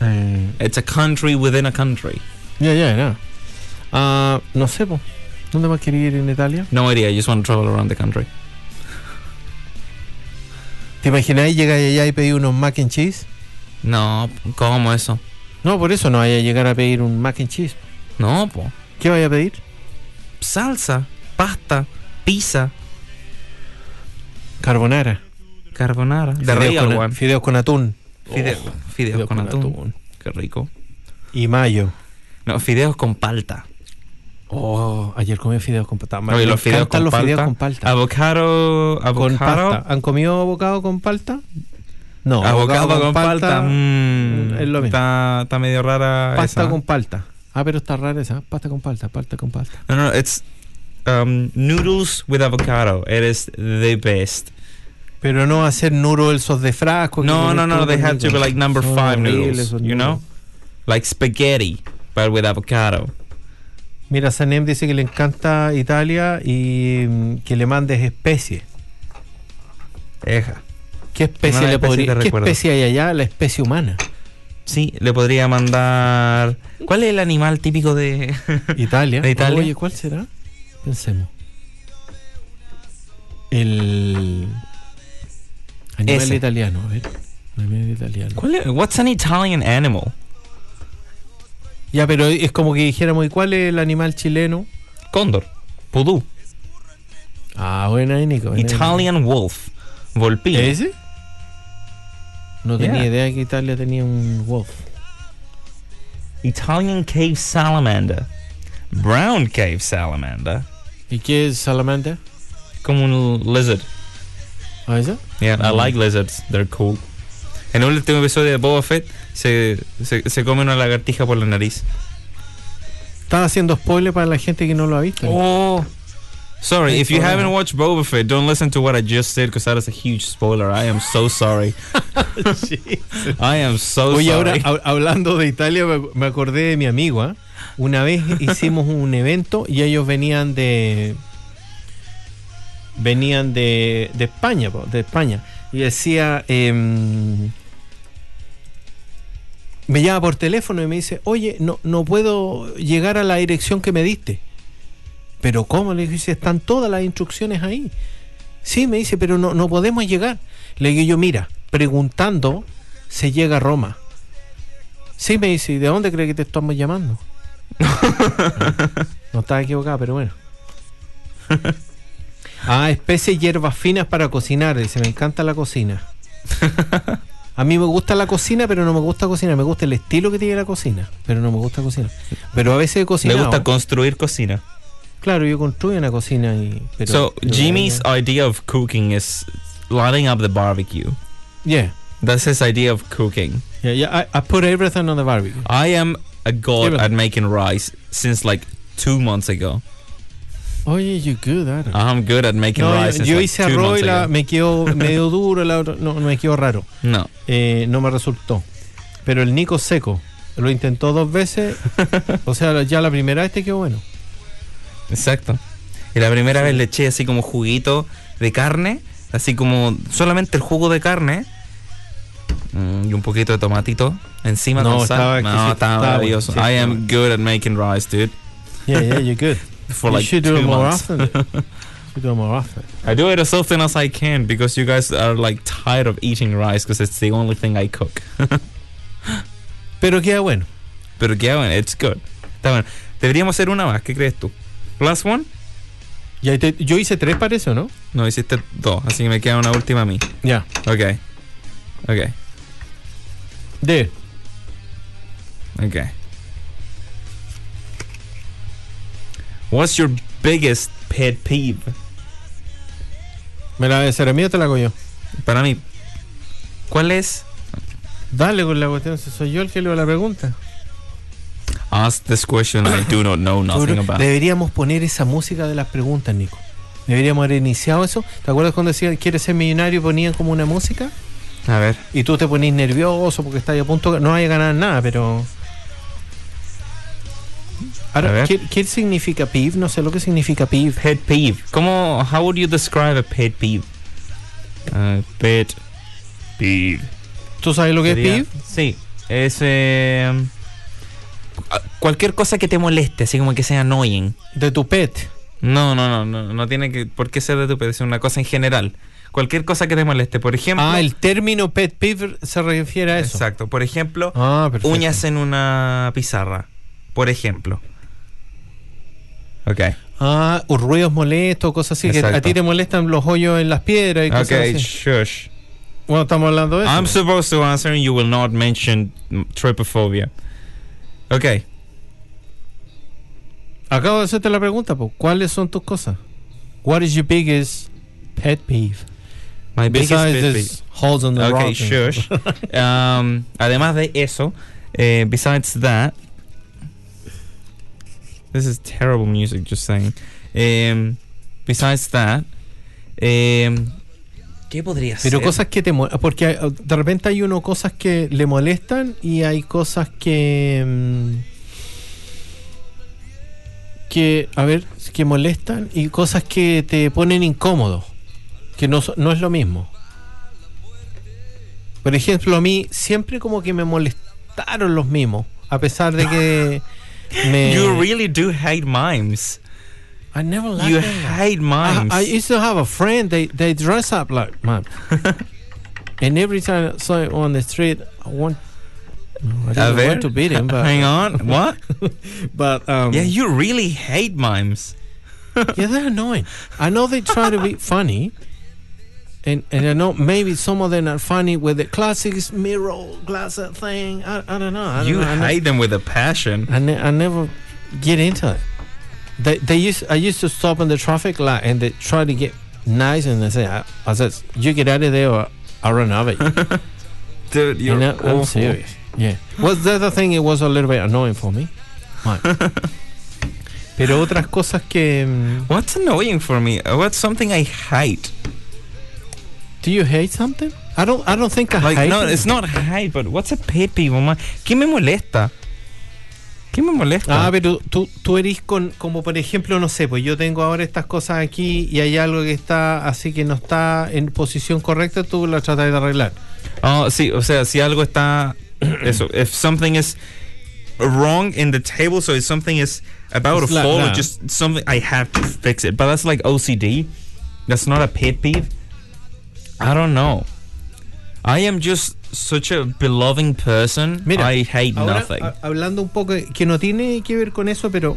Eh, It's a country within a country. ya, ya, ya. Ah, no sé, po. ¿Dónde más quería ir en Italia? No idea. I just want to travel around the country. ¿Te imagináis llegar allá y pedir unos mac and cheese? No, ¿cómo eso? No, por eso no vaya a llegar a pedir un mac and cheese. No, po. ¿Qué vaya a pedir? Salsa, pasta, pizza, Carbonara. carbonara. The Fideos real con, one. fideos con atún. Fideo- Oh, fideos con atún. Qué rico. Y mayo. No, fideos con palta. Oh, ayer comí fideos con palta. Oye, los fideos con los palta. fideos con palta. Avocado, con avocado. pasta. ¿Han comido abocado con palta? No, Avocado con palta. mm, es lo mismo. Está, está medio rara Pasta esa. con palta. Ah, pero está rara esa. Pasta con palta, palta con palta. No, no, it's um, noodles with avocado. It is the best. Pero no hacer noodles de frasco. No, con no, no, they con- have to be like number five noodles. You know? Like spaghetti, but with avocado. Mira, Sanem dice que le encanta Italia y mm, que le mandes especies. Eja. ¿Qué especie, Una le especie podría, te ¿qué recuerdo. especie hay allá? La especie humana. Sí, le podría mandar. ¿Cuál es el animal típico de.? Italia. ¿De Italia? Oye, ¿cuál será? Pensemos. El animal Ese. italiano, a ver. Animal italiano. ¿Cuál es? What's an Italian animal? Ya, pero es como que dijéramos, ¿y cuál es el animal chileno? Cóndor. Pudú. Ah, buena ahí, Nico. buena ahí. Italian wolf. Volpino. ¿Ese? No tenía Yeah. idea que Italia tenía un wolf. Italian cave salamander. Brown cave salamander. ¿Y qué es salamandra? Como un lizard. ¿Ah, eso? Yeah, I like lizards. They're cool. En el último episodio de Boba Fett se, se, se come una lagartija por la nariz. Estás haciendo spoiler para la gente que no lo ha visto. Oh. Sorry, if you haven't watched Boba Fett, don't listen to what I just said because that is a huge spoiler. I am so sorry. I am so Oye, sorry. ahora hab- hablando de Italia, me- acordé de mi amigo. ¿ah? Una vez hicimos un evento y ellos venían de. Venían de, de España, de España. Y decía. em, me llama por teléfono y me dice: Oye, no, no puedo llegar a la dirección que me diste. Pero ¿cómo? Le dije, están todas las instrucciones ahí. Sí, me dice, pero no, no podemos llegar. Le digo yo, mira, preguntando se llega a Roma. Sí, me dice, ¿y de dónde cree que te estamos llamando? no estaba equivocado, pero bueno. Ah, especies hierbas finas para cocinar. Dice, me encanta la cocina. A mí me gusta la cocina, pero no me gusta cocinar. Me gusta el estilo que tiene la cocina, pero no me gusta cocinar. Pero a veces he Me gusta construir cocina. Claro, yo construyo una cocina y... Pero, so, Jimmy's idea of cooking is lighting up the barbecue. Yeah. That's his idea of cooking. Yeah, yeah, I, I put everything on the barbecue. I am a god Even- at making rice since like two months ago. Oye, you good at it. I'm good at making No, yo, rice. since yo like hice arroz y la- me quedó medio duro, la otra- no, me quedó raro. No. Eh, no me resultó. Pero el Nico seco, lo intentó dos veces. o sea, ya la primera vez te quedó bueno. Exacto. Y la primera vez le eché así como juguito de carne, así como solamente el jugo de carne mm, y un poquito de tomatito encima No, con sal. estaba no, estaba maravilloso. sí, I am good at making rice, dude. Yeah, yeah, you're good. For you like should do it more months. often. you should do it more often. I do it as often as I can because you guys are like tired of eating rice because it's the only thing I cook. Pero queda bueno. Pero queda bueno, it's good. Está bueno. Deberíamos hacer una más, ¿qué crees tú? ¿Plus one? Y ahí te- yo hice tres, parece, ¿o no? No, hiciste dos, así que me queda una última a mí. Ya. Ok. Ok. De. Ok. What's your biggest pet peeve? ¿Me la voy a hacer a mí o te la hago yo? Para mí, ¿cuál es? Dale con la cuestión, si soy yo el que leo la pregunta. Ask this question I do not know nothing about. Deberíamos poner esa música de las preguntas, Nico. Deberíamos haber iniciado eso. ¿Te acuerdas cuando decían quieres ser millonario y ponían como una música? A ver. Y tú te ponís nervioso porque estás a punto. No hay a ganar nada, pero. Ahora. ¿qué, qué significa PIV? No sé lo que significa PIV. Pet peeve. ¿Cómo, how would you describe a pet peeve? Uh, pet peeve. ¿Tú sabes lo que Sería- es PIV? Sí, es eh, cualquier cosa que te moleste, así como que sea annoying. De tu pet. No, no, no, no, no tiene que, por qué ser de tu pet, es una cosa en general. Cualquier cosa que te moleste, por ejemplo. Ah, el término pet PIV se refiere a eso. Exacto, por ejemplo, Ah, uñas en una pizarra, por ejemplo. Ok, Ah, o ruidos molestos, cosas así. Que a ti te molestan los hoyos en las piedras y cosas ok, así. shush. Bueno, estamos hablando de eso. I'm supposed to answer and you will not mention trypophobia. Ok, Acabo de hacerte la pregunta, pues. ¿Cuáles son tus cosas? What is your biggest pet peeve? my biggest Besides pet this holes in the Ok, rock. shush. Um, además de eso, eh, besides that, this is terrible music. Just saying. Um, besides that, um, ¿qué podría ser? Pero cosas que te molestan. Porque hay- de repente hay uno cosas que le molestan y hay cosas que. mm, que, a ver, que molestan y cosas que te ponen incómodo. Que no, so- no es lo mismo. Por ejemplo, a mí siempre como que me molestaron los mimos. A pesar de que. me, You really do hate mimes. I never liked You them. hate mimes. I, I used to have a friend. They they dress up like man, and every time I saw it on the street, I want. No, I A didn't want to beat him, but Hang on. What? but um, yeah, you really hate mimes. yeah, they're annoying. I know they try to be funny, and and I know maybe some of them are funny with the classic mirror glass thing. I, I don't know. I don't You know. I, hate them with a passion. I, ne- I never get into it. They they used I used to stop in the traffic light and they try to get nice, and I say, I, I said, you get out of there, or I'll run over you. Dude, you're You know, I'm serious. Yeah. Well, the other thing, it was a little bit annoying for me. Pero otras cosas que. mm, What's annoying for me? Uh, What's something I hate? Do you hate something? I don't. I don't think I Like, hate. no, it. it's not hate, but what's a pet peeve, mamá? ¿Qué me molesta? ¿Qué me molesta? Ah, pero tú, tú eres con, como por ejemplo, no sé, pues yo tengo ahora estas cosas aquí y hay algo que está así que no está en posición correcta, tú lo tratas de arreglar. Oh, sí, o sea, si algo está eso, if something is wrong in the table, so if something is about to fall, or just something I have to fix it. But that's like OCD. That's not a pet peeve. I don't know. I am just such a beloved person. Mira, I hate ahora, nothing. a- hablando un poco, que no tiene que ver con eso, pero,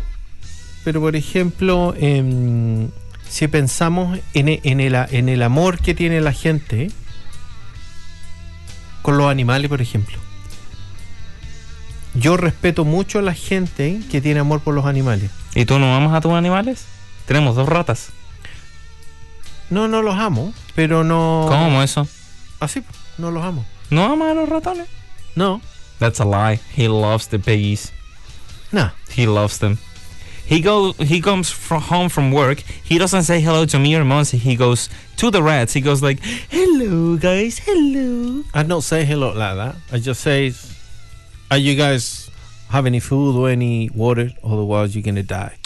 pero por ejemplo, em, si pensamos en, e- en el, a- en el amor que tiene la gente con los animales, por ejemplo. Yo respeto mucho a la gente que tiene amor por los animales. ¿Y tú no amas a tus animales? Tenemos dos ratas. No, no los amo, pero no. ¿Cómo eso? Ah, Así, no los amo. ¿No amas a los ratones? No, That's a lie. He loves the piggies. No. He loves them. He go he comes from home from work. He doesn't say hello to me or Monse. He goes to the rats. He goes like, "Hello guys, hello." I don't say hello like that. I just say, "Are you guys have any food or any water? Otherwise, you're gonna die."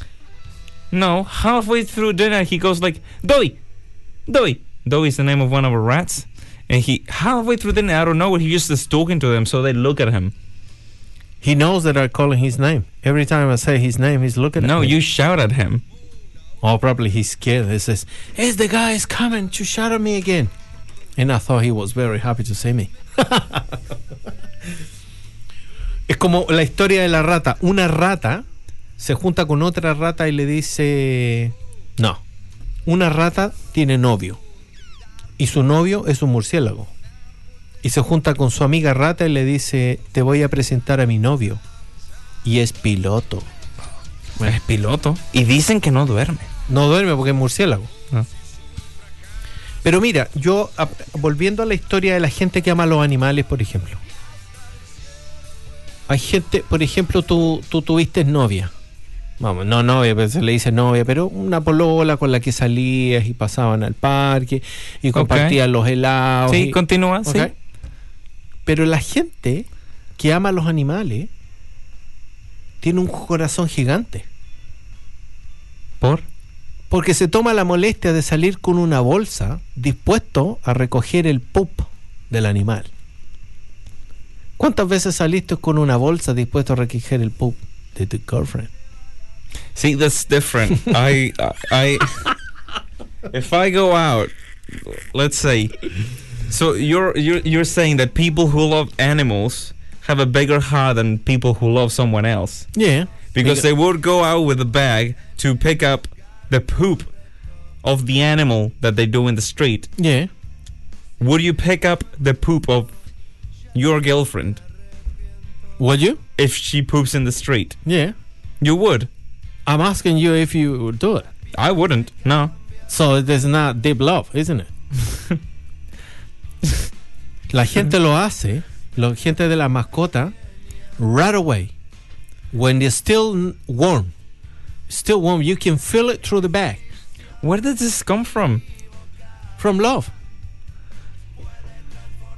No, halfway through dinner he goes like, "Doy, Doy." Doy is the name of one of our rats. And he halfway through dinner, I don't know what he just is talking to them, so they look at him. He knows that I'm calling his name. Every time I say his name, he's looking No, at me. No, you shout at him. Oh, probably he's scared. He says, "Is the guy is coming to shout at me again?" And I thought he was very happy to see me. es como la historia de la rata. Una rata se junta con otra rata y le dice, no, una rata tiene novio y su novio es un murciélago. Y se junta con su amiga rata y le dice, te voy a presentar a mi novio. Y es piloto. Es piloto. Y dicen que no duerme. No duerme porque es murciélago. Ah. Pero mira, yo a- volviendo a la historia de la gente que ama a los animales, por ejemplo. Hay gente, por ejemplo, tú, tú tuviste novia. Vamos, no novia, pero se le dice novia, pero una polola con la que salías y pasaban al parque y compartían los helados. Sí, y- continúa, sí. Pero la gente que ama a los animales tiene un corazón gigante. ¿Por? Porque se toma la molestia de salir con una bolsa dispuesto a recoger el pup del animal. ¿Cuántas veces saliste con una bolsa dispuesto a recoger el pup de tu girlfriend? See, that's different. I, I, if I go out, let's say, so you're you're you're saying that people who love animals have a bigger heart than people who love someone else Yeah. because they would go out with a bag to pick up the poop of the animal that they do in the street. Yeah. Would you pick up the poop of your girlfriend Would you? if she poops in the street? Yeah. You would. I'm asking you if you would do it. I wouldn't. No. So there's not deep love, isn't it? la gente lo hace, la gente de la mascota, right away. When they're still warm, still warm, you can feel it through the bag. Where did this come from? From love.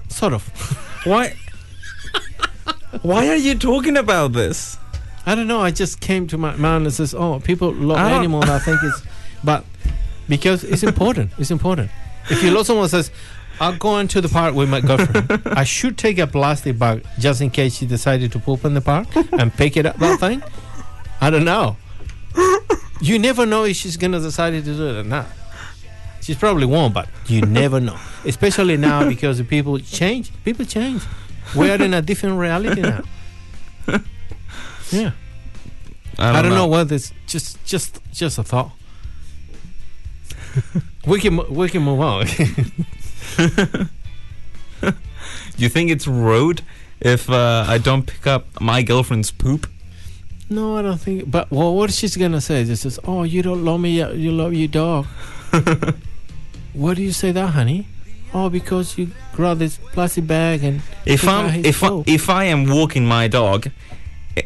Sort of. Why? Why are you talking about this? I don't know. I just came to my mind and says, "Oh, people love I animals." I think it's, but because it's important. It's important. If you love someone says, "I'm going to the park with my girlfriend," I should take a plastic bag just in case she decided to poop in the park and pick it up. That thing. I don't know. You never know if she's gonna decide to do it or not. She's probably won't, but you never know. Especially now because the people change. People change. We are in a different reality now. Yeah. I don't, know. what it's just just just a thought. we can we can move on. You think it's rude if uh, I don't pick up my girlfriend's poop? no, I don't think. But well, what she's gonna say? This is oh, you don't love me. You love your dog. Why do you say that, honey? Oh, because you grab this plastic bag and If I'm if I, if I am walking my dog,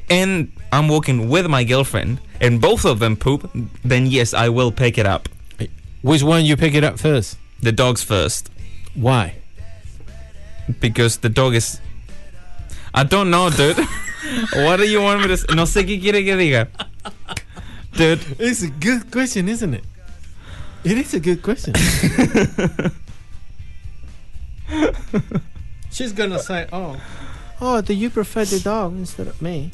and I'm walking with my girlfriend, and both of them poop, then yes, I will pick it up. which one you pick it up first? The dog's first Why? because the dog is. I don't know, dude. what do you want me to? s- No sé qué quiere que diga. Dude, It's a good question, isn't it? It is a good question. She's gonna say, "Oh, oh, do you prefer the dog instead of me?"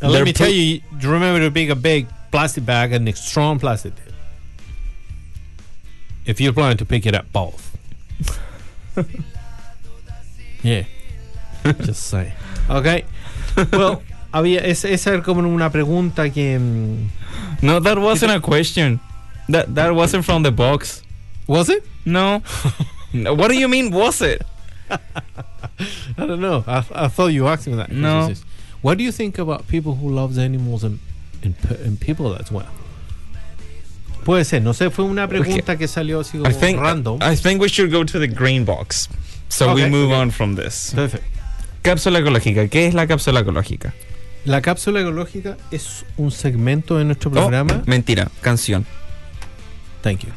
And let me tell po- you, you remember to pick a big plastic bag and a strong plastic. bag. If you're planning to pick it up both. yeah. Just say. Okay. Well, había, esa, esa era como una pregunta que. mm, no, that wasn't a question. That that wasn't from the box. Was it? No. No, what do you mean? Was it? I don't know. I, I thought you asked me that. No. What do you think about people who loves animals and, and, and people as well? Puede ser, no sé, fue una pregunta que salió así como I think random. I think we should go to the green box. So we Okay, move okay. on from this. Perfecto. Cápsula ecológica. ¿Qué es la cápsula ecológica? La cápsula ecológica es un segmento de nuestro Oh, programa. mentira, canción. Thank you.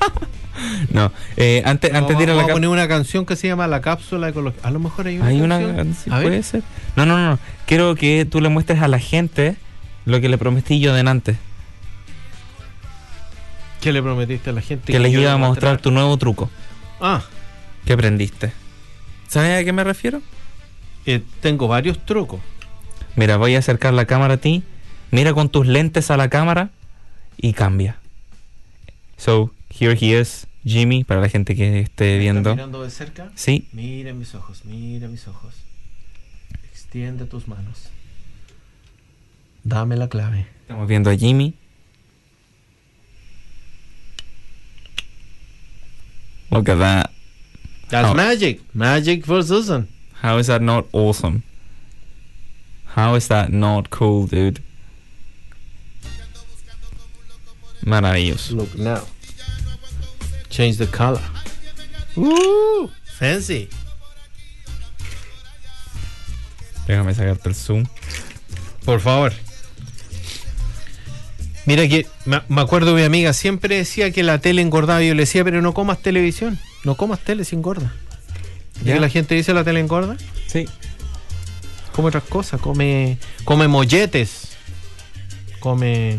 No, eh, antes, antes de ir a la a cap- poner una canción que se llama La cápsula ecológica. A lo mejor hay una Hay una canción. sí, A ver. puede ser. No, no, no. Quiero que tú le muestres a la gente lo que le prometí yo delante. ¿Qué le prometiste a la gente? Que les iba a mostrar tu nuevo truco Ah, que aprendiste. ¿Sabes a qué me refiero? eh, tengo varios trucos. Mira, voy a acercar la cámara a ti. Mira con tus lentes a la cámara y cambia. So, here he is, Jimmy, para la gente que esté ¿Me viendo. estás mirando de cerca? Sí, Mira mis ojos, mira mis ojos. Extiende tus manos. Dame la clave. estamos viendo a Jimmy. Look at that. That's magic. Magic for Susan. How is that not awesome? How is that not cool, dude? Maravilloso. Look now. Change the color. Ooh, fancy. Déjame sacarte el zoom. Por favor. Mira que me, acuerdo mi amiga siempre decía que la tele engordaba y yo le decía, pero no comas televisión, no comas tele si engorda. ¿Y ¿Ya? que la gente dice la tele engorda? Sí. Come otras cosas, come, come molletes, come...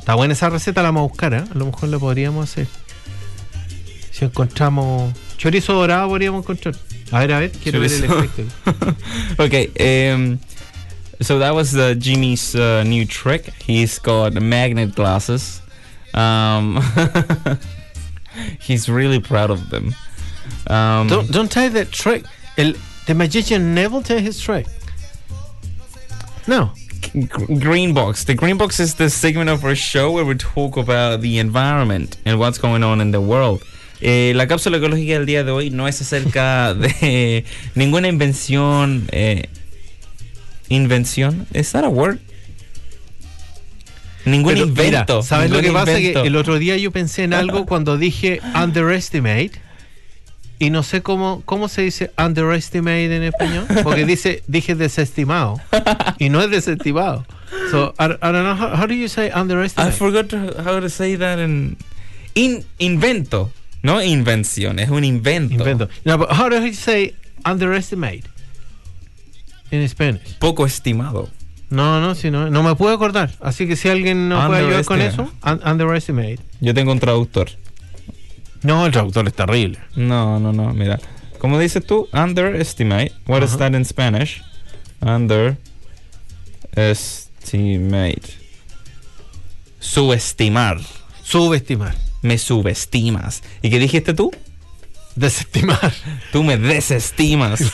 Está buena esa receta, la vamos a buscar, ¿eh? A lo mejor la podríamos hacer. Si encontramos... Chorizo dorado podríamos encontrar. A ver, a ver, quiero ver el efecto. okay. Um, so that was uh, Jimmy's uh, new trick. He's got magnet glasses. Um, he's really proud of them. Um, Don't, don't tell that trick. El, the magician never tell his trick. No. G- Green Box. The Green Box is the segment of our show where we talk about the environment and what's going on in the world. Eh, la cápsula ecológica del día de hoy no es acerca de ninguna invención. Eh, invención. ¿Es that a word? Ningún Pero, mira, invento. ¿Sabes lo que pasa? invento. Que el otro día yo pensé en algo cuando dije underestimate. Y no sé cómo, cómo se dice underestimate en español. Porque dice, dije desestimado. Y no es desestimado. So, I, I don't know. How, how do you say I underestimate? forgot to- how to say that in. In, invento. No invención, es un invento. Invento. No, but how do you say underestimate? In Spanish. Poco estimado. No, no, si no, no me puedo acordar. Así que si alguien nos puede ayudar con eso, Underestimate. un- underestimate. Yo tengo un traductor. No, el traductor es terrible. No, no, no, mira. ¿Cómo dices tú? Underestimate. What is that in Spanish? Underestimate. Subestimar. Subestimar. Me subestimas. ¿Y qué dijiste tú? Desestimar. Tú me desestimas.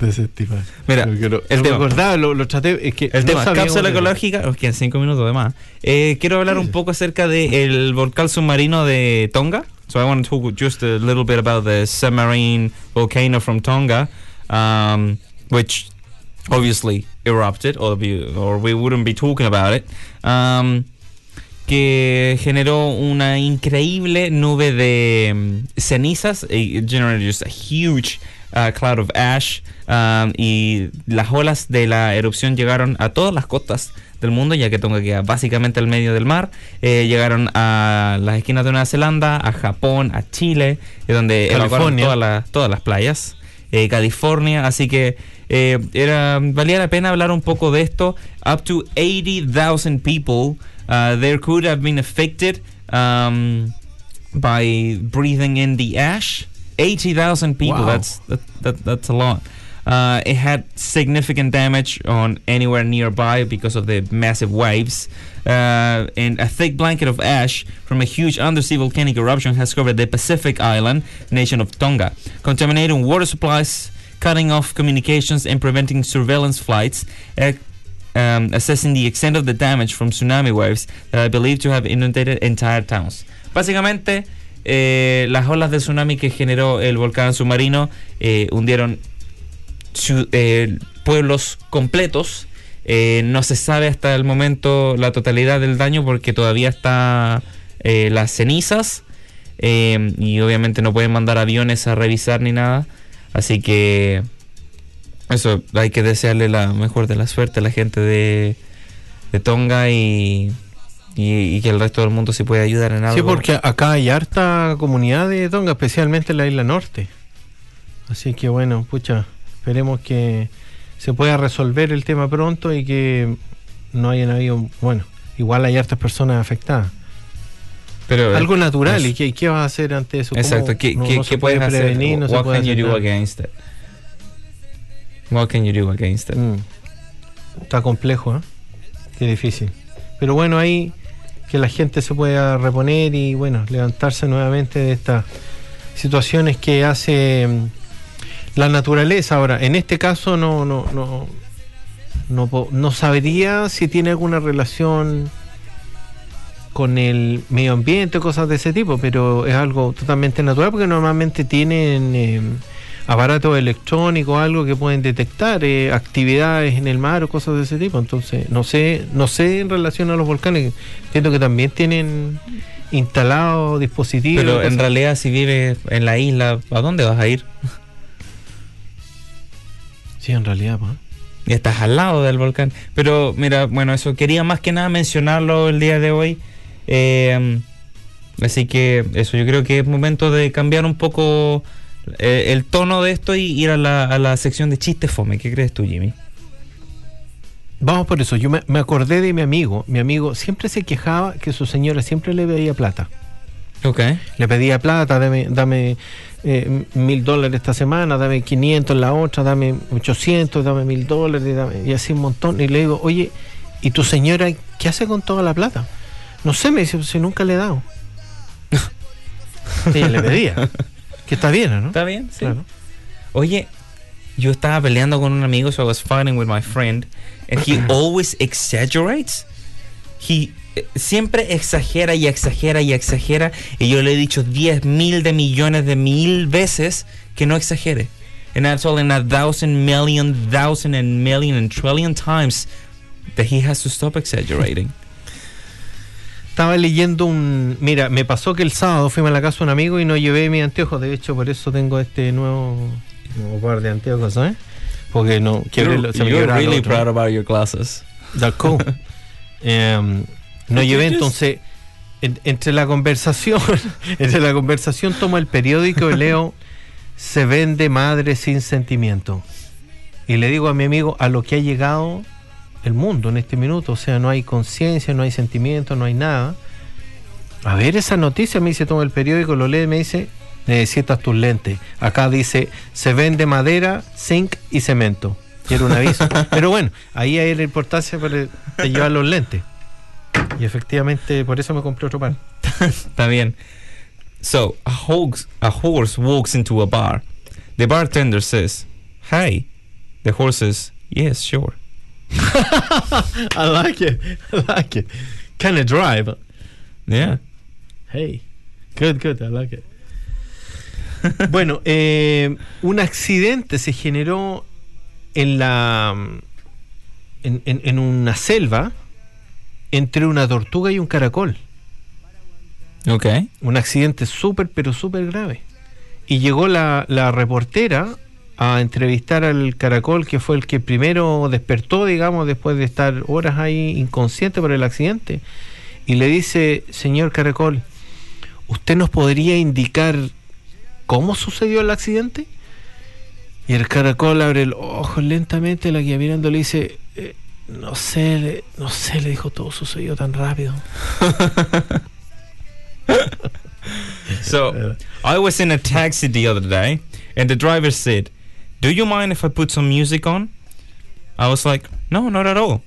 Desestimar. Mira, no, el me tema. acordaba, lo, lo traté. Es que El no tema, cápsula cómo era. ecológica, os quedan cinco minutos de más. Eh, quiero hablar un poco acerca del volcán submarino de Tonga. So I want to talk just a little bit about the submarine volcano from Tonga, um, which obviously erupted, or, we- or we wouldn't be talking about it. Um, que generó una increíble nube de mm, cenizas. It generated just a huge uh, cloud of ash. um, y las olas de la erupción llegaron a todas las costas del mundo, ya que Tonga queda básicamente al medio del mar. Eh, llegaron a las esquinas de Nueva Zelanda, a Japón, a Chile, eh, donde evacuaron California. todas las, todas las playas. eh, California, así que eh, era, valía la pena hablar un poco de esto. Up to 80,000 people uh, there could have been affected um, by breathing in the ash. 80,000 people, Wow. that's, that, that, that's a lot. Uh, it had significant damage on anywhere nearby because of the massive waves. Uh, and a thick blanket of ash from a huge undersea volcanic eruption has covered the Pacific island nation of Tonga, contaminating water supplies, cutting off communications, and preventing surveillance flights. Uh, um, assessing the extent of the damage from tsunami waves that are believed to have inundated entire towns. Básicamente, eh, las olas de tsunami que generó el volcán submarino eh, hundieron ciu- eh, pueblos completos. Eh, no se sabe hasta el momento la totalidad del daño porque todavía está eh, las cenizas eh, y obviamente no pueden mandar aviones a revisar ni nada. Así que eso hay que desearle la mejor de la suerte a la gente de, de Tonga y, y, y que el resto del mundo se pueda ayudar en algo. Sí, porque acá hay harta comunidad de Tonga, especialmente en la isla norte. Así que bueno, pucha, esperemos que se pueda resolver el tema pronto y que no hayan habido, bueno, igual hay hartas personas afectadas. Pero, Algo natural. ¿y qué, qué vas a hacer ante eso? ¿Cómo Exacto, ¿qué, no- qué- no qué puedes hacer? prevenir? No se What puede can you hacer do against it? What can you do against it? Mm. Está complejo, ¿eh? Qué difícil. Pero bueno, ahí que la gente se pueda reponer y bueno, levantarse nuevamente de estas situaciones que hace mm, la naturaleza. Ahora, en este caso no, no, no, no, no sabría si tiene alguna relación con el medio ambiente, cosas de ese tipo, pero es algo totalmente natural porque normalmente tienen eh, aparatos electrónicos, algo que pueden detectar eh, actividades en el mar o cosas de ese tipo. Entonces, no sé, no sé en relación a los volcanes, entiendo que también tienen instalados dispositivos. Pero en realidad si vives en la isla, ¿a dónde vas a ir? Sí, en realidad, pues. Y estás al lado del volcán. Pero mira, bueno, eso quería más que nada mencionarlo el día de hoy. Eh, así que eso, yo creo que es momento de cambiar un poco eh, el tono de esto y ir a la, a la sección de chistes fome. ¿Qué crees tú, Jimmy? Vamos por eso. Yo me, me acordé de mi amigo. Mi amigo siempre se quejaba que su señora siempre le pedía plata. Ok. Le pedía plata, dame, dame eh, mil dólares esta semana, dame 500 la otra, dame 800, dame mil dólares, y así un montón. Y le digo, oye, ¿y tu señora qué hace con toda la plata? No sé, me dice, si nunca le he dado. Ella le pedía. Que está bien, ¿no? ¿Está bien? Sí. Claro. Oye, yo estaba peleando con un amigo, so I was fighting with my friend, and he always exaggerates. He eh, siempre exagera y exagera y exagera, y yo le he dicho 10 mil de millones de mil veces que no exagere. And that's all in a thousand million, thousand and million and trillion times that he has to stop exaggerating. Estaba leyendo un. Mira, me pasó que el sábado fuimos a la casa de un amigo y no llevé mis anteojos. De hecho, por eso tengo este nuevo, nuevo par de anteojos, ¿sabes? Porque no quiero. You're, you're really proud about your glasses. That's cool. Em, no llevé entonces. en- entre la conversación, entre la conversación tomo el periódico y leo se vende madre sin sentimiento. Y le digo a mi amigo a lo que ha llegado el mundo en este minuto. O sea, no hay conciencia, no hay sentimiento, no hay nada. A ver esa noticia, me dice, toma el periódico, lo lee, me dice, necesitas tus lentes. Acá dice, se vende madera, zinc y cemento. Y era un aviso. Pero bueno, ahí hay la importancia para- de llevar los lentes. Y efectivamente, por eso me compré otro par. Está bien. So, a horse, a horse walks into a bar. The bartender says, Hi. The horse says, Yes, sure. I like it. I like it. Can I drive? Yeah. Hey. Good, good. I like it. bueno, eh, un accidente se generó en la en, en- en una selva entre una tortuga y un caracol. Ok. Un accidente súper, pero súper grave. Y llegó la, la reportera a entrevistar al caracol, que fue el que primero despertó, digamos, después de estar horas ahí inconsciente por el accidente. Y le dice, señor caracol, ¿usted nos podría indicar cómo sucedió el accidente? Y el caracol abre los ojos lentamente, la guía mirando le dice, "Eh, no sé, no sé, le dijo, todo sucedió tan rápido. So I was in a taxi the other day, and the driver said, "Do you mind if I put some music on?" I was like, "No, not at all."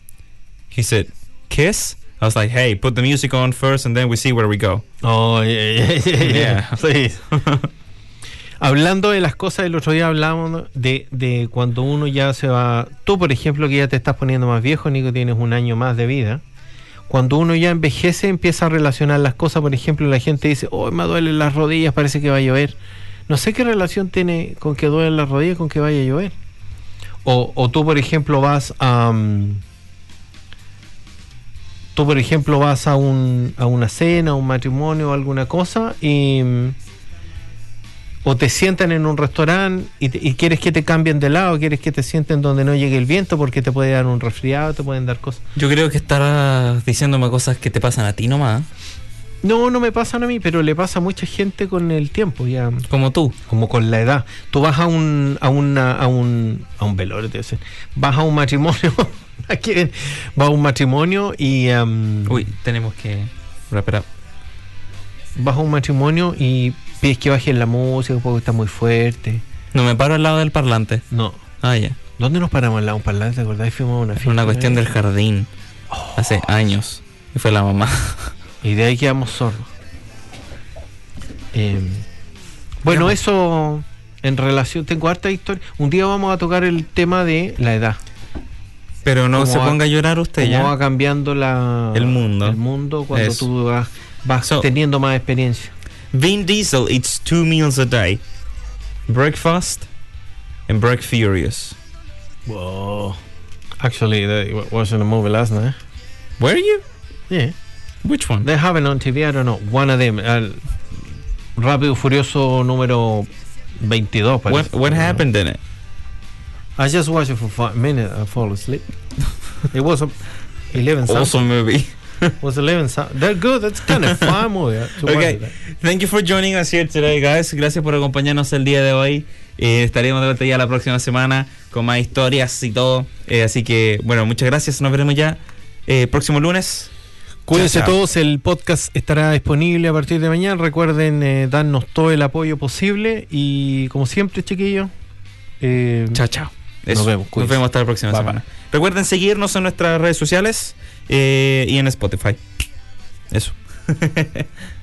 He said, "Kiss." I was like, "Hey, put the music on first, and then we see where we go." Oh, yeah, yeah, yeah, Yeah. Sí. Hablando de las cosas, el otro día hablábamos de, de cuando uno ya se va. Tú, por ejemplo, que ya te estás poniendo más viejo, Nico, tienes un año más de vida. Cuando uno ya envejece, empieza a relacionar las cosas. Por ejemplo, la gente dice: Oh, me duelen las rodillas, parece que va a llover. No sé qué relación tiene con que duelen las rodillas con que vaya a llover. O, o tú, por ejemplo, vas a. mm, tú, por ejemplo, vas a, un, a una cena, a un matrimonio o alguna cosa y. mm, O te sientan en un restaurante y, te- y quieres que te cambien de lado, quieres que te sienten donde no llegue el viento porque te puede dar un resfriado, te pueden dar cosas. Yo creo que estarás diciéndome cosas que te pasan a ti nomás, No, no me pasan a mí, pero le pasa a mucha gente con el tiempo, ya como tú. como con la edad. Tú vas a un a una, a un a un velorio, te dicen. vas a un matrimonio, aquí ven, vas a un matrimonio y am, Uy, tenemos que up. vas a un matrimonio y pides que bajen la música porque está muy fuerte. No me paro al lado del parlante. No. Ah, ya. ¿Dónde nos paramos al lado de un parlante? ¿Te acordás? Fuimos a una fiesta. una cuestión ¿no? del jardín. Hace años. Y fue la mamá. Y de ahí quedamos sordos. Eh, bueno, eso en relación, tengo harta historia. Un día vamos a tocar el tema de la edad. Pero no ¿Cómo se va- ponga a llorar usted Cómo ya. va cambiando la, El mundo. el mundo cuando Eso. tú vas, vas So- teniendo más experiencia. Vin Diesel eats two meals a day breakfast and break furious. Wow. Actually, that was in a movie last night. Were you? Yeah. Which one? They have it on TV, I don't know. One of them. el Rápido Furioso número 22. What, parece. what happened in it? I just watched it for five minutes. I fall asleep. it was a 11 something. Awesome movie. Was 11 something. They're good. That's kind of fun movie. uh, Okay, it. thank you for joining us here today, guys. Gracias por acompañarnos el día de hoy. Eh, estaremos de vuelta ya la próxima semana con más historias y todo. Eh, así que, bueno, muchas gracias. Nos veremos ya eh, próximo lunes. Cuídense Chao, chao. todos, el podcast estará disponible a partir de mañana. Recuerden eh, darnos todo el apoyo posible y como siempre, chiquillos, eh, Chao, chao. Nos vemos, Nos vemos hasta la próxima Bye, semana. Recuerden seguirnos en nuestras redes sociales eh, y en Spotify. Eso.